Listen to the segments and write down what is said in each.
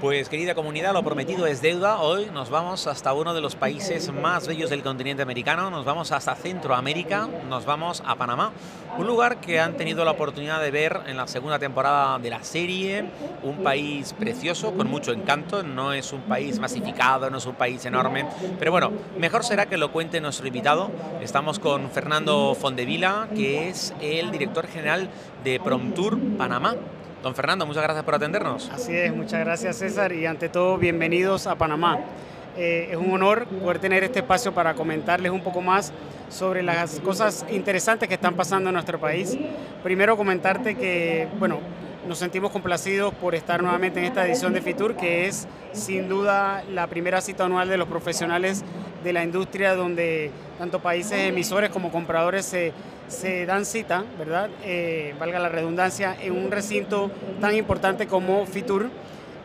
Pues querida comunidad, lo prometido es deuda. Hoy nos vamos hasta uno de los países más bellos del continente americano, nos vamos hasta Centroamérica, nos vamos a Panamá, un lugar que han tenido la oportunidad de ver en la segunda temporada de la serie, un país precioso, con mucho encanto, no es un país masificado, no es un país enorme, pero bueno, mejor será que lo cuente nuestro invitado. Estamos con Fernando Fondevila, que es el director general de Promtour Panamá. Don Fernando, muchas gracias por atendernos. Así es, muchas gracias César y ante todo bienvenidos a Panamá. Eh, es un honor poder tener este espacio para comentarles un poco más sobre las cosas interesantes que están pasando en nuestro país. Primero comentarte que, bueno, nos sentimos complacidos por estar nuevamente en esta edición de FITUR, que es sin duda la primera cita anual de los profesionales de la industria donde tanto países emisores como compradores se se dan cita, ¿verdad? Eh, valga la redundancia, en un recinto tan importante como Fitur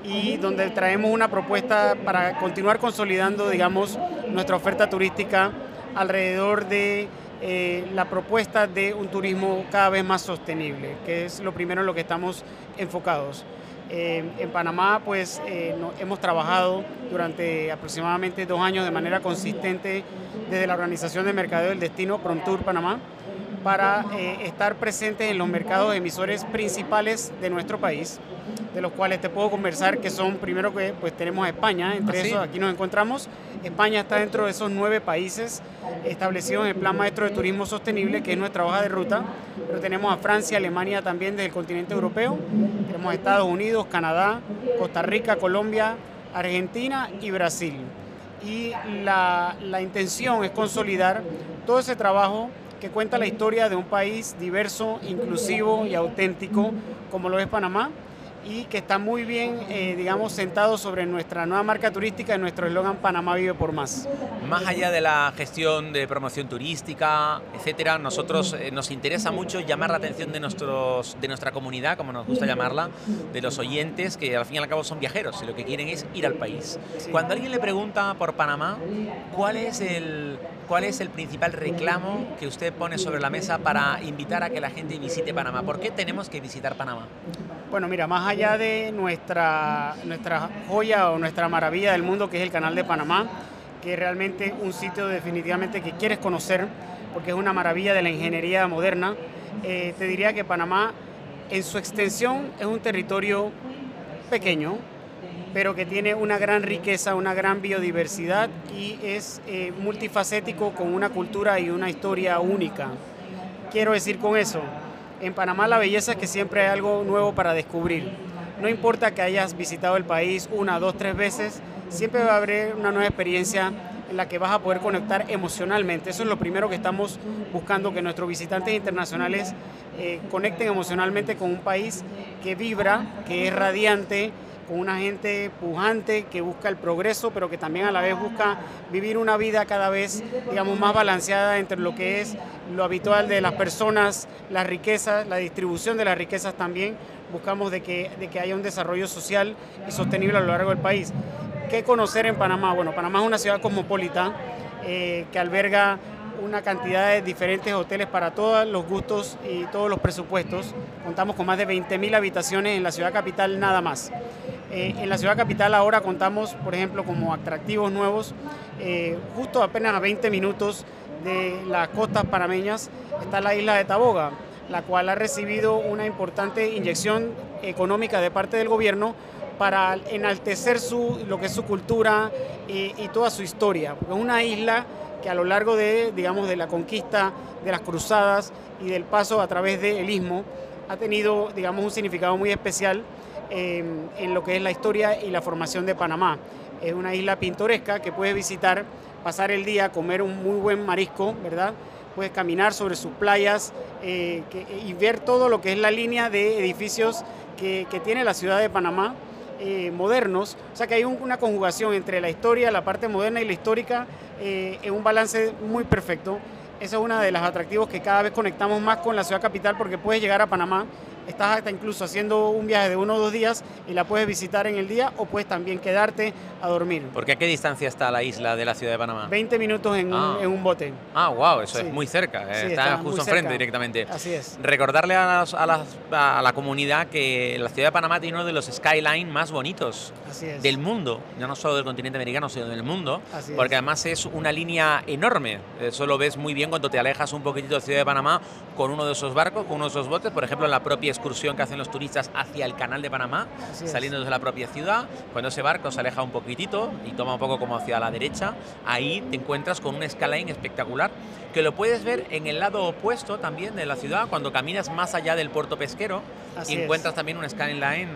y donde traemos una propuesta para continuar consolidando, digamos, nuestra oferta turística alrededor de eh, la propuesta de un turismo cada vez más sostenible, que es lo primero en lo que estamos enfocados. Eh, en Panamá, pues hemos trabajado durante aproximadamente dos años de manera consistente desde la Organización de Mercadeo del Destino Prontour Panamá para eh, estar presentes en los mercados emisores principales de nuestro país, de los cuales te puedo conversar que son, primero que pues tenemos a España, entre ¿Ah, esos aquí nos encontramos. España está dentro de esos nueve países establecidos en el Plan Maestro de Turismo Sostenible, que es nuestra hoja de ruta, pero tenemos a Francia, Alemania también del continente europeo, tenemos a Estados Unidos, Canadá, Costa Rica, Colombia, Argentina y Brasil. Y la, la intención es consolidar todo ese trabajo que cuenta la historia de un país diverso, inclusivo y auténtico como lo es Panamá y que está muy bien, eh, digamos, sentado sobre nuestra nueva marca turística y nuestro eslogan Panamá vive por más. Más allá de la gestión de promoción turística, etcétera, nosotros eh, nos interesa mucho llamar la atención de, nuestros, de nuestra comunidad, como nos gusta llamarla, de los oyentes, que al fin y al cabo son viajeros y lo que quieren es ir al país. Cuando alguien le pregunta por Panamá, ¿cuál es el ¿Cuál es el principal reclamo que usted pone sobre la mesa para invitar a que la gente visite Panamá? ¿Por qué tenemos que visitar Panamá? Bueno, mira, más allá de nuestra, nuestra joya o nuestra maravilla del mundo, que es el Canal de Panamá, que es realmente un sitio definitivamente que quieres conocer, porque es una maravilla de la ingeniería moderna, eh, te diría que Panamá en su extensión es un territorio pequeño, pero que tiene una gran riqueza, una gran biodiversidad y es eh, multifacético con una cultura y una historia única. Quiero decir con eso, en Panamá la belleza es que siempre hay algo nuevo para descubrir. No importa que hayas visitado el país una, dos, tres veces, siempre va a haber una nueva experiencia en la que vas a poder conectar emocionalmente. Eso es lo primero que estamos buscando, que nuestros visitantes internacionales eh, conecten emocionalmente con un país que vibra, que es radiante, con una gente pujante que busca el progreso, pero que también a la vez busca vivir una vida cada vez, digamos, más balanceada entre lo que es lo habitual de las personas, las riquezas, la distribución de las riquezas también. Buscamos de que, de que haya un desarrollo social y sostenible a lo largo del país. ¿Qué conocer en Panamá? Bueno, Panamá es una ciudad cosmopolita eh, que alberga una cantidad de diferentes hoteles para todos los gustos y todos los presupuestos. Contamos con más de 20.000 habitaciones en la ciudad capital nada más. Eh, en la ciudad capital ahora contamos, por ejemplo, como atractivos nuevos, eh, justo apenas a 20 minutos de las costas panameñas está la isla de Taboga, la cual ha recibido una importante inyección económica de parte del gobierno para enaltecer su, lo que es su cultura y, y toda su historia. Es una isla que a lo largo de, digamos, de la conquista, de las cruzadas y del paso a través del istmo, ha tenido, digamos, un significado muy especial em, en lo que es la historia y la formación de Panamá. Es una isla pintoresca que puedes visitar, pasar el día, comer un muy buen marisco, ¿verdad? Puedes caminar sobre sus playas eh, y ver todo lo que es la línea de edificios que, que tiene la ciudad de Panamá eh, modernos, o sea que hay una conjugación entre la historia, la parte moderna y la histórica eh, en un balance muy perfecto. Esa es una de los atractivos que cada vez conectamos más con la ciudad capital porque puedes llegar a Panamá estás hasta incluso haciendo un viaje de uno o dos días y la puedes visitar en el día o puedes también quedarte a dormir. ¿Porque a qué distancia está la isla de la ciudad de Panamá? 20 minutos en, un, Ah. en un bote. Ah, wow, eso Sí. es muy cerca, eh, Sí, está, está justo enfrente directamente. Así es. Recordarle a, las- a las- a la comunidad que la ciudad de Panamá tiene uno de los skyline más bonitos Así es. del mundo, ya no solo del continente americano, sino del mundo, Así es. porque además es una línea enorme. Eso lo ves muy bien cuando te alejas un poquitito de la ciudad de Panamá con uno de esos barcos, con uno de esos botes, por ejemplo, en la propia excursión que hacen los turistas hacia el canal de Panamá, Así es. saliendo desde la propia ciudad. Cuando ese barco se aleja un poquitito y toma un poco como hacia la derecha, ahí te encuentras con un skyline espectacular que lo puedes ver en el lado opuesto también de la ciudad cuando caminas más allá del puerto pesquero Así es. encuentras también un skyline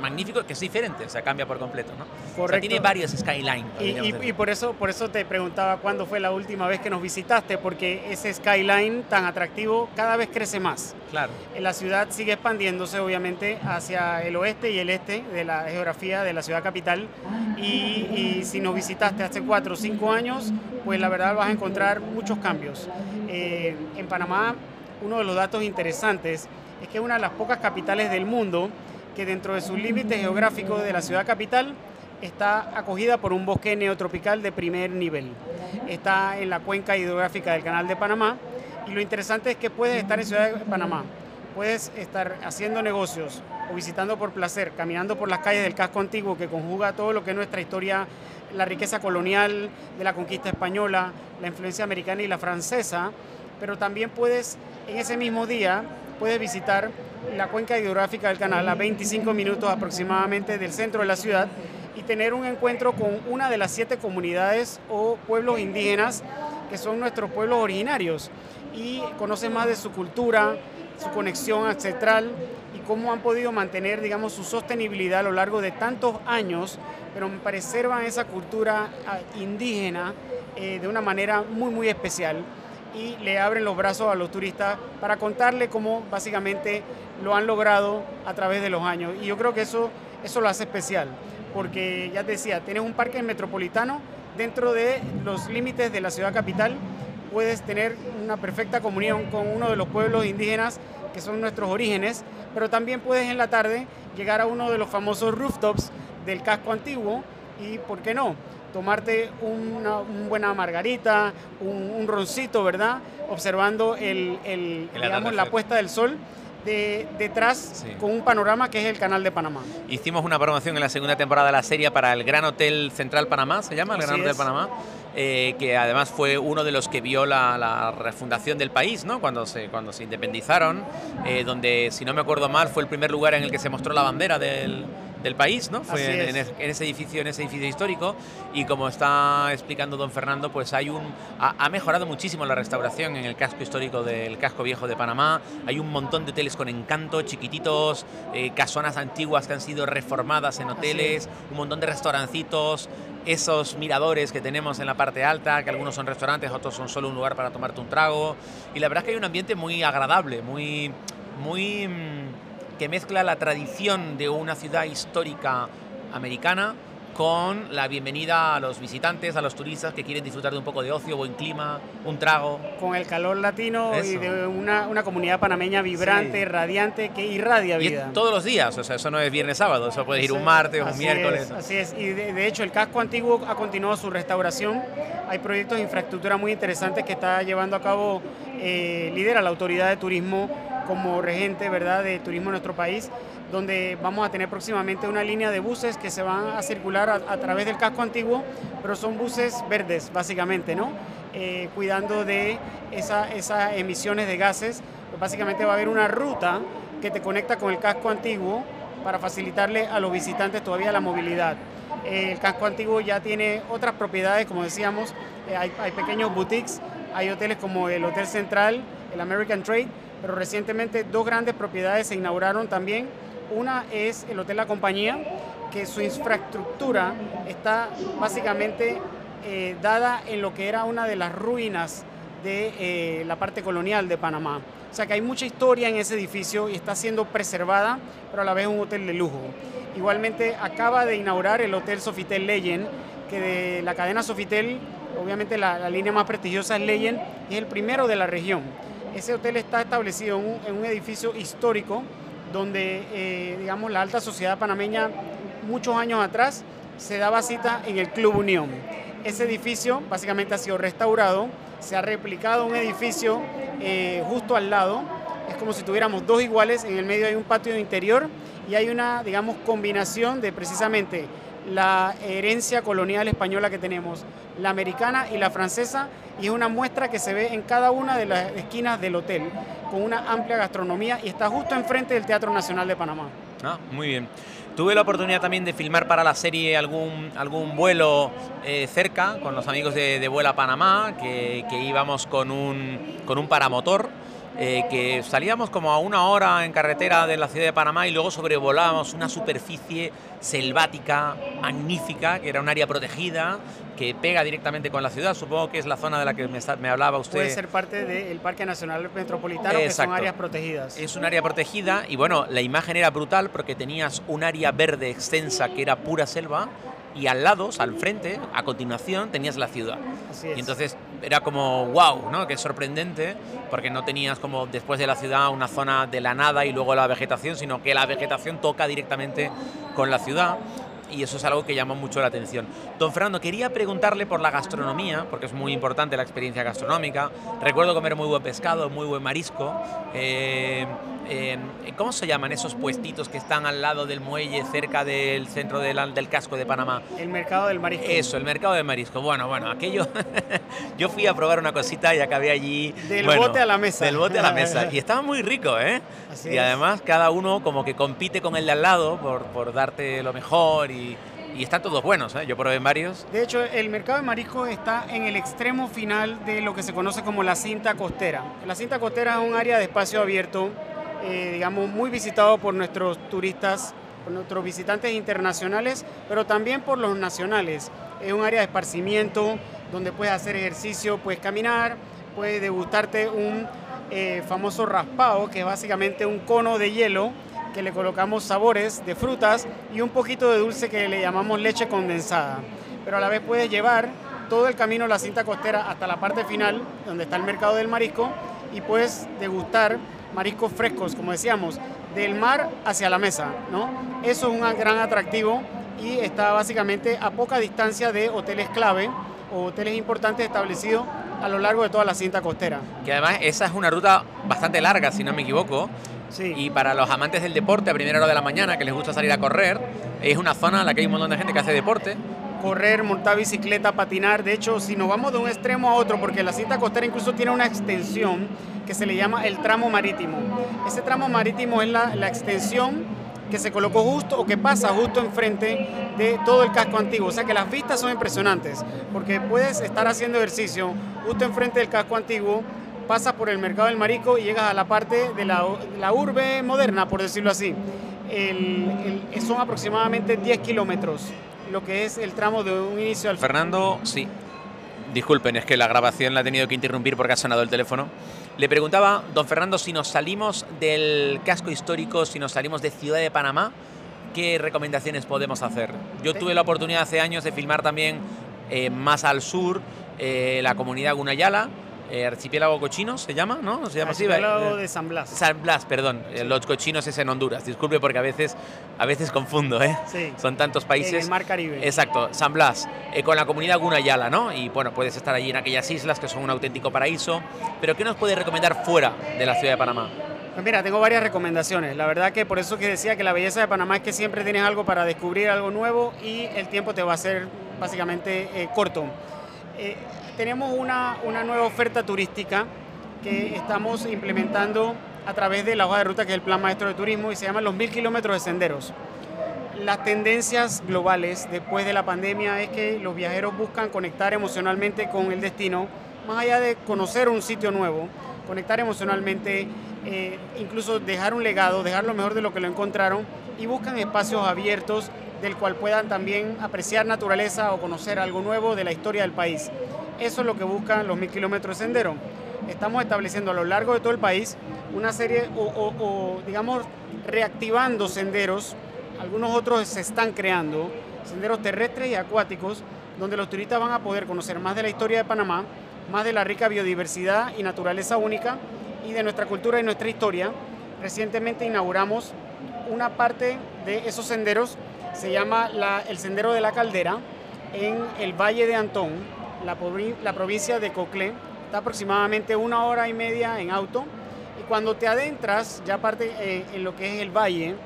magnífico que es diferente, o sea, cambia por completo, ¿no? O sea, Correcto. tiene varios skyline. Y, por eso por eso te preguntaba cuándo fue la última vez que nos visitaste, porque ese skyline tan atractivo cada vez crece más. claro. La ciudad sigue expandiéndose obviamente hacia el oeste y el este de la geografía de la ciudad capital y, y si nos visitaste hace cuatro o cinco años, pues la verdad vas a encontrar muchos cambios. Eh, en Panamá, uno de los datos interesantes es que es una de las pocas capitales del mundo que dentro de sus límites geográficos de la ciudad capital está acogida por un bosque neotropical de primer nivel. Está en la cuenca hidrográfica del Canal de Panamá y lo interesante es que puedes estar en Ciudad de Panamá, puedes estar haciendo negocios o visitando por placer, caminando por las calles del casco antiguo que conjuga todo lo que es nuestra historia, la riqueza colonial de la conquista española, la influencia americana y la francesa, pero también puedes en ese mismo día puedes visitar la cuenca hidrográfica del canal a 25 minutos aproximadamente del centro de la ciudad y tener un encuentro con una de las siete comunidades o pueblos indígenas que son nuestros pueblos originarios y conoces más de su cultura, su conexión ancestral y cómo han podido mantener, digamos, su sostenibilidad a lo largo de tantos años, pero preservan esa cultura ah, indígena eh, de una manera muy, muy especial y le abren los brazos a los turistas para contarle cómo básicamente lo han logrado a través de los años. Y yo creo que eso, eso lo hace especial, porque ya te decía, tienes un parque metropolitano dentro de los límites de la ciudad capital, puedes tener una perfecta comunión con uno de los pueblos indígenas que son nuestros orígenes, pero también puedes en la tarde llegar a uno de los famosos rooftops del casco antiguo y, ¿por qué no? Tomarte una, un buena margarita, un, un roncito, ¿verdad? Observando el, el, El digamos, la puesta del sol de, detrás Sí. con un panorama que es el canal de Panamá. Hicimos una promoción en la segunda temporada de la serie para el Gran Hotel Central Panamá, se llama, el Gran Así Hotel es. Panamá, eh, que además fue uno de los que vio la, la refundación del país, ¿no? Cuando se, cuando se independizaron, eh, donde, si no me acuerdo mal, fue el primer lugar en el que se mostró la bandera del, del país, ¿no? Fue en, en es. es- en ese edificio, en ese edificio histórico, y como está explicando don Fernando, pues hay un ha, ha mejorado muchísimo la restauración en el casco histórico del casco viejo de Panamá. Hay un montón de hoteles con encanto, chiquititos, eh, casonas antiguas que han sido reformadas en hoteles, un montón de restaurancitos, esos miradores que tenemos en la parte alta, que algunos son restaurantes, otros son solo un lugar para tomarte un trago. Y la verdad es que hay un ambiente muy agradable, muy, muy mm, que mezcla la tradición de una ciudad histórica americana con la bienvenida a los visitantes, a los turistas que quieren disfrutar de un poco de ocio, buen clima, un trago. Con el calor latino y de una, una comunidad panameña vibrante, Sí. radiante, que irradia vida. todos los días, o sea, eso no es viernes sábado, eso puede ir un martes, un así miércoles. es, así es, y de, de hecho el casco antiguo ha continuado su restauración. Hay proyectos de infraestructura muy interesantes que está llevando a cabo, eh, lidera la autoridad de turismo como regente ¿verdad? de turismo en nuestro país, donde vamos a tener próximamente una línea de buses que se van a circular a, través del casco antiguo, pero son buses verdes básicamente, ¿no? Eh, cuidando de esa- esas emisiones de gases. Básicamente va a haber una ruta que te conecta con el casco antiguo para facilitarle a los visitantes todavía la movilidad. El casco antiguo ya tiene otras propiedades, como decíamos, eh, hay pequeños boutiques, hay hoteles como el Hotel Central, el American Trade, pero recientemente dos grandes propiedades se inauguraron también. Una es el Hotel La Compañía, que su infraestructura está básicamente eh, dada en lo que era una de las ruinas de eh, la parte colonial de Panamá. O sea que hay mucha historia en ese edificio y está siendo preservada, pero a la vez un hotel de lujo. Igualmente acaba de inaugurar el Hotel Sofitel Legend, que de la cadena Sofitel, obviamente la, línea más prestigiosa es Legend, y es el primero de la región. Ese hotel está establecido en un, edificio histórico donde, eh, digamos, la alta sociedad panameña muchos años atrás se daba cita en el Club Unión. Ese edificio básicamente ha sido restaurado, se ha replicado un edificio eh, justo al lado, es como si tuviéramos dos iguales, en el medio hay un patio interior y hay una, digamos, combinación de precisamente la herencia colonial española que tenemos, la americana y la francesa, y es una muestra que se ve en cada una de las esquinas del hotel, con una amplia gastronomía y está justo enfrente del Teatro Nacional de Panamá. Ah, muy bien. Tuve la oportunidad también de filmar para la serie algún, algún vuelo eh, cerca con los amigos de, Vuela Panamá, que, que, íbamos con un, con un paramotor eh, que salíamos como a una hora en carretera de la ciudad de Panamá y luego sobrevolábamos una superficie selvática magnífica, que era un área protegida, que pega directamente con la ciudad. Supongo que es la zona de la que me, hablaba usted. Puede ser parte del Parque Nacional Metropolitano, que son áreas protegidas. Es un área protegida y bueno, la imagen era brutal porque tenías un área verde extensa que era pura selva y al lado, al frente, a continuación, tenías la ciudad. Y entonces era como wow, ¿no? Que es sorprendente, porque no tenías como después de la ciudad una zona de la nada y luego la vegetación, sino que la vegetación toca directamente con la ciudad y eso es algo que llama mucho la atención. Don Fernando, quería preguntarle por la gastronomía, porque es muy importante la experiencia gastronómica. Recuerdo comer muy buen pescado, muy buen marisco. Eh, ¿Cómo se llaman esos puestitos que están al lado del muelle, cerca del centro del, del, casco de Panamá? El mercado del marisco. Eso, el mercado del marisco. Bueno, bueno, aquello. yo fui a probar una cosita y acabé allí. Del bote a la mesa. Del bote a la mesa. y estaba muy rico, ¿eh? Y además, cada uno como que compite con el de al lado por, por darte lo mejor y y están todos buenos, ¿eh? yo probé en varios. De hecho, el mercado de marisco está en el extremo final de lo que se conoce como la cinta costera. La cinta costera es un área de espacio abierto, eh, digamos, muy visitado por nuestros turistas, por nuestros visitantes internacionales, pero también por los nacionales. Es un área de esparcimiento donde puedes hacer ejercicio, puedes caminar, puedes degustarte un eh, famoso raspado, que es básicamente un cono de hielo que le colocamos sabores de frutas y un poquito de dulce que le llamamos leche condensada. Pero a la vez puedes llevar todo el camino la cinta costera hasta la parte final, donde está el mercado del marisco, y puedes degustar mariscos frescos, como decíamos, del mar hacia la mesa. ¿no? Eso es un gran atractivo y está básicamente a poca distancia de hoteles clave o hoteles importantes establecidos a lo largo de toda la cinta costera. Que además esa es una ruta bastante larga, si no me equivoco, y para los amantes del deporte, a primera hora de la mañana, que les gusta salir a correr, es una zona en la que hay un montón de gente que hace deporte. Correr, montar bicicleta, patinar. De hecho, si nos vamos de un extremo a otro, porque la cinta costera incluso tiene una extensión que se le llama el tramo marítimo. Ese tramo marítimo es la, la extensión que se colocó justo o que pasa justo enfrente de todo el casco antiguo. O sea que las vistas son impresionantes, porque puedes estar haciendo ejercicio justo enfrente del casco antiguo pasas por el mercado del marico y llegas a la parte de la, la urbe moderna, por decirlo así. son aproximadamente 10 kilómetros, lo que es el tramo de un inicio al Fernando, sí. Disculpen, es que la grabación la he tenido que interrumpir porque ha sonado el teléfono. Le preguntaba, don Fernando, si nos salimos del casco histórico, si nos salimos de Ciudad de Panamá, ¿qué recomendaciones podemos hacer? Yo tuve la oportunidad hace años de filmar también eh, más al sur eh, la comunidad Gunayala, eh, archipiélago cochino se llama, ¿no? Se llama archipiélago de San Blas. San Blas, perdón. Eh, los cochinos es en Honduras. Disculpe porque a veces, a veces confundo, ¿eh? Sí. Son tantos países. En el Mar Caribe. Exacto, San Blas, eh, con la comunidad Gunayala, ¿no? Y bueno, puedes estar allí en aquellas islas que son un auténtico paraíso. Pero ¿qué nos puede recomendar fuera de la ciudad de Panamá? Pues mira, tengo varias recomendaciones. La verdad que por eso que decía que la belleza de Panamá es que siempre tienes algo para descubrir algo nuevo y el tiempo te va a ser básicamente corto tenemos una, una nueva oferta turística que estamos implementando a través de la hoja de ruta que es el Plan Maestro de Turismo y se llama los mil kilómetros de senderos. Las tendencias globales después de la pandemia es que los viajeros buscan conectar emocionalmente con el destino, más allá de conocer un sitio nuevo, conectar emocionalmente, eh, incluso dejar un legado, dejar lo mejor de lo que lo encontraron y buscan espacios abiertos del cual puedan también apreciar naturaleza o conocer algo nuevo de la historia del país. Eso es lo que buscan los mil kilómetros de sendero. Estamos estableciendo a lo largo de todo el país una serie, o, digamos, reactivando senderos. Algunos otros se están creando, senderos terrestres y acuáticos, donde los turistas van a poder conocer más de la historia de Panamá, más de la rica biodiversidad y naturaleza única y de nuestra cultura y nuestra historia, recientemente inauguramos una parte de esos senderos, se llama el Sendero de la Caldera, en el Valle de Antón, la, provincia de Coclé. Está aproximadamente una hora y media en auto. Y cuando te adentras, ya parte eh, en lo que es el valle,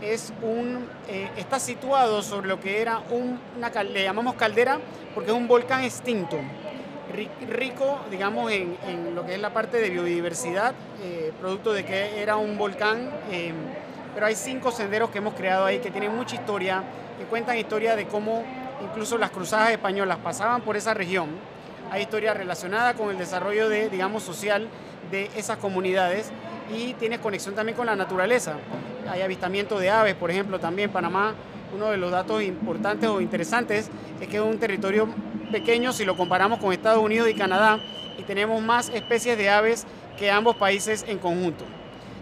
es un, eh, está situado sobre lo que era un, una, le llamamos caldera porque es un volcán extinto, rico, digamos, en, lo que es la parte de biodiversidad, eh, producto de que era un volcán, em, pero hay cinco senderos que hemos creado ahí que tienen mucha historia, que cuentan historia de cómo incluso las cruzadas españolas pasaban por esa región. Hay historia relacionada con el desarrollo de, digamos, social de esas comunidades y tiene conexión también con la naturaleza. Hay avistamiento de aves, por ejemplo, también Panamá. Uno de los datos importantes o interesantes es que es un territorio pequeño si lo comparamos con Estados Unidos y Canadá y tenemos más especies de aves que ambos países en conjunto.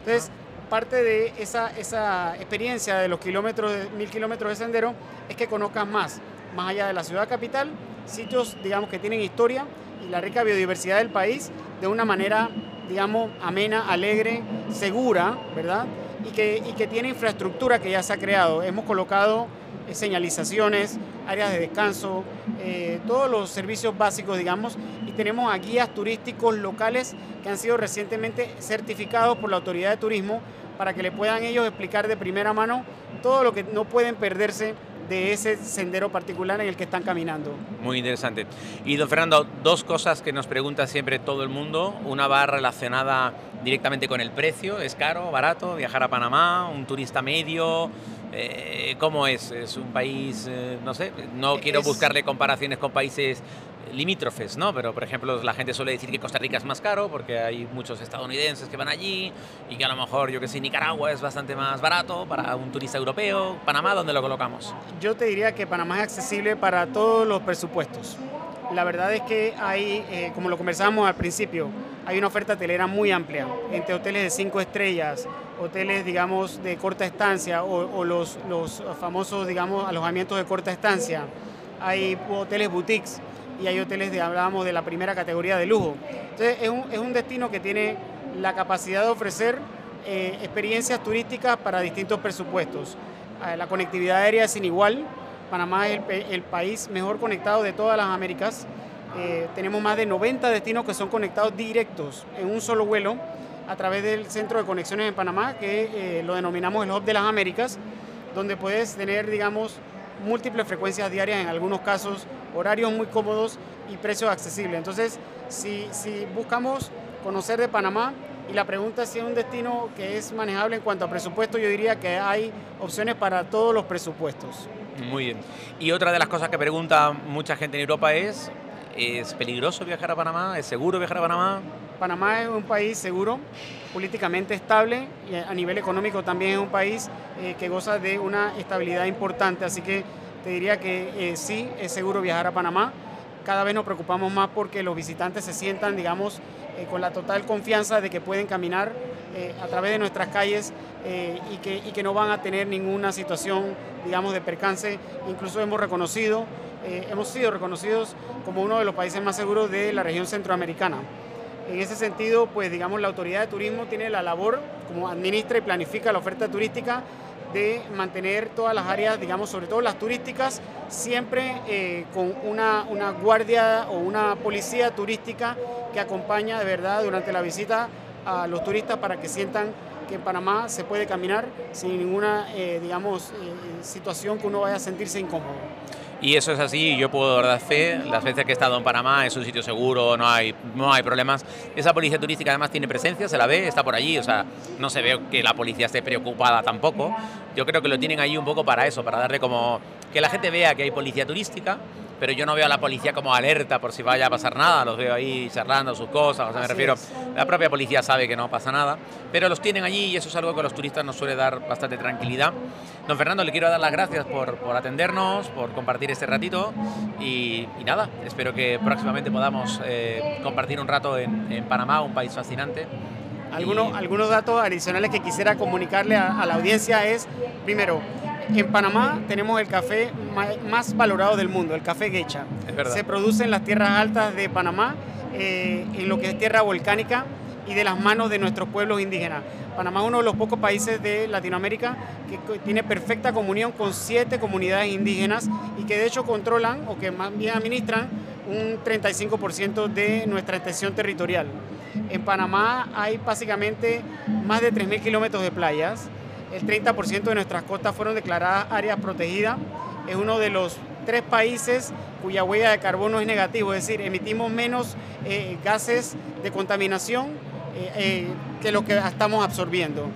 Entonces, parte de esa, esa experiencia de los kilómetros, mil kilómetros de sendero, es que conozcas más, más allá de la ciudad capital, sitios, digamos, que tienen historia y la rica biodiversidad del país de una manera digamos, amena, alegre, segura, ¿verdad? Y que, y que tiene infraestructura que ya se ha creado. Hemos colocado eh, señalizaciones, áreas de descanso, eh, todos los servicios básicos, digamos, y tenemos a guías turísticos locales que han sido recientemente certificados por la Autoridad de Turismo para que le puedan ellos explicar de primera mano todo lo que no pueden perderse de ese sendero particular en el que están caminando. Muy interesante. Y don Fernando, dos cosas que nos pregunta siempre todo el mundo. Una va relacionada directamente con el precio. ¿Es caro, barato viajar a Panamá? ¿Un turista medio? Eh, ¿Cómo es? ¿Es un país, eh, no sé, no quiero buscarle comparaciones con países limítrofes, ¿no? Pero, por ejemplo, la gente suele decir que Costa Rica es más caro porque hay muchos estadounidenses que van allí y que a lo mejor, yo que sé, Nicaragua es bastante más barato para un turista europeo. Panamá, ¿dónde lo colocamos? Yo te diría que Panamá es accesible para todos los presupuestos. La verdad es que hay, eh, como lo conversamos al principio, hay una oferta hotelera muy amplia, entre hoteles de cinco estrellas, hoteles, digamos, de corta estancia o, los, los famosos, digamos, alojamientos de corta estancia. Hay hoteles boutiques y hay hoteles de, hablábamos de la primera categoría de lujo. Entonces es un, es un destino que tiene la capacidad de ofrecer eh, experiencias turísticas para distintos presupuestos. Eh, la conectividad aérea es sin igual. Panamá es el, país mejor conectado de todas las Américas. Eh, tenemos más de 90 destinos que son conectados directos en un solo vuelo a través del centro de conexiones en Panamá, que lo denominamos el Hub de las Américas, donde puedes tener, digamos, múltiples frecuencias diarias en algunos casos, horarios muy cómodos y precios accesibles. Entonces, si, si buscamos conocer de Panamá y la pregunta es si es un destino que es manejable en cuanto a presupuesto, yo diría que hay opciones para todos los presupuestos. Muy bien. Y otra de las cosas que pregunta mucha gente en Europa es, ¿es peligroso viajar a Panamá? ¿Es seguro viajar a Panamá? Panamá es un país seguro, políticamente estable y a nivel económico también es un país eh, que goza de una estabilidad importante, así que te diría que eh, sí, es seguro viajar a Panamá. Cada vez nos preocupamos más porque los visitantes se sientan, digamos, eh, con la total confianza de que pueden caminar a través de nuestras calles y, que, y que no van a tener ninguna situación, digamos, de percance. Incluso hemos reconocido, hemos sido reconocidos como uno de los países más seguros de la región centroamericana. En ese sentido, pues digamos, la autoridad de turismo tiene la labor, como administra y planifica la oferta turística, de mantener todas las áreas, digamos, sobre todo las turísticas, siempre eh, con una, guardia o una policía turística que acompaña de verdad durante la visita a los turistas para que sientan que en Panamá se puede caminar sin ninguna, eh, digamos, eh, situación que uno vaya a sentirse incómodo. Y eso es así, yo puedo dar fe, las veces que he estado en Panamá es un sitio seguro, no hay, no hay problemas. Esa policía turística además tiene presencia, se la ve, está por allí, o sea, no se ve que la policía esté preocupada tampoco. Yo creo que lo tienen ahí un poco para eso, para darle como que la gente vea que hay policía turística, pero yo no veo a la policía como alerta por si vaya a pasar nada, los veo ahí charlando sus cosas, o sea, me refiero, la propia policía sabe que no pasa nada, pero los tienen allí y eso es algo que a los turistas nos suele dar bastante tranquilidad. Don Fernando, le quiero dar las gracias por, por atendernos, por compartir este ratito y, nada, espero que próximamente podamos eh, compartir un rato en, en, Panamá, un país fascinante. Algunos, algunos datos adicionales que quisiera comunicarle a, a la audiencia es, primero, en Panamá tenemos el café más valorado del mundo, el café Gecha. Se produce en las tierras altas de Panamá, eh, en lo que es tierra volcánica y de las manos de nuestros pueblos indígenas. Panamá es uno de los pocos países de Latinoamérica que tiene perfecta comunión con siete comunidades indígenas y que de hecho controlan o que más bien administran un 35% de nuestra extensión territorial. En Panamá hay básicamente más de 3.000 kilómetros de playas. El 30% de nuestras costas fueron declaradas áreas protegidas. Es uno de los tres países cuya huella de carbono es negativo, es decir, emitimos menos eh, gases de contaminación eh, eh, que lo que estamos absorbiendo.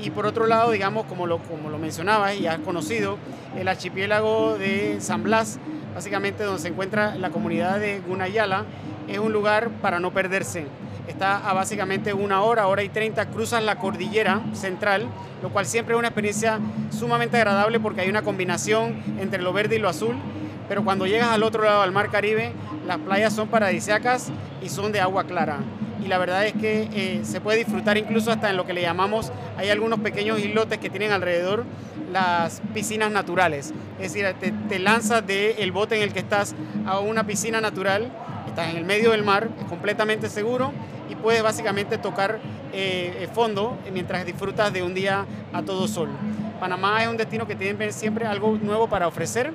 Y por otro lado, digamos, como lo, como lo mencionabas y has conocido, el archipiélago de San Blas, básicamente donde se encuentra la comunidad de Gunayala, es un lugar para no perderse. Está a básicamente una hora, hora y treinta, cruzas la cordillera central, lo cual siempre es una experiencia sumamente agradable porque hay una combinación entre lo verde y lo azul, pero cuando llegas al otro lado, al mar Caribe, las playas son paradisíacas y son de agua clara y la verdad es que eh, se puede disfrutar incluso hasta en lo que le llamamos, hay algunos pequeños islotes que tienen alrededor las piscinas naturales. Es decir, te, lanzas del bote en el que estás a una piscina natural, estás en el medio del mar, es completamente seguro y puedes básicamente tocar eh, fondo mientras disfrutas de un día a todo sol. Panamá es un destino que tiene siempre algo nuevo para ofrecer,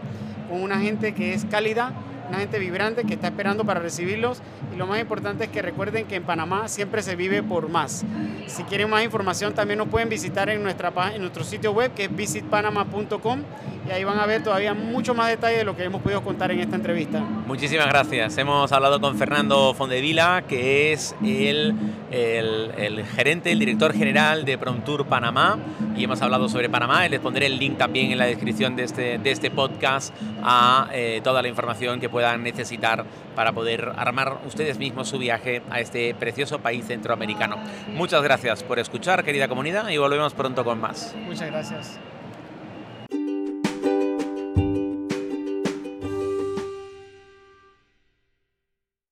con una gente que es cálida, una gente vibrante que está esperando para recibirlos y lo más importante es que recuerden que en Panamá siempre se vive por más. Si quieren más información también nos pueden visitar en, nuestra, en nuestro sitio web que es visitpanama.com y ahí van a ver todavía mucho más detalle de lo que hemos podido contar en esta entrevista. Muchísimas gracias. Hemos hablado con Fernando Fondevila, que es el, el, gerente, el director general de Promtour Panamá y hemos hablado sobre Panamá. Les pondré el link también en la descripción de este, de este podcast a eh, toda la información que puedan necesitar para poder armar ustedes mismos su viaje a este precioso país centroamericano. Muchas gracias por escuchar, querida comunidad, y volvemos pronto con más. Muchas gracias.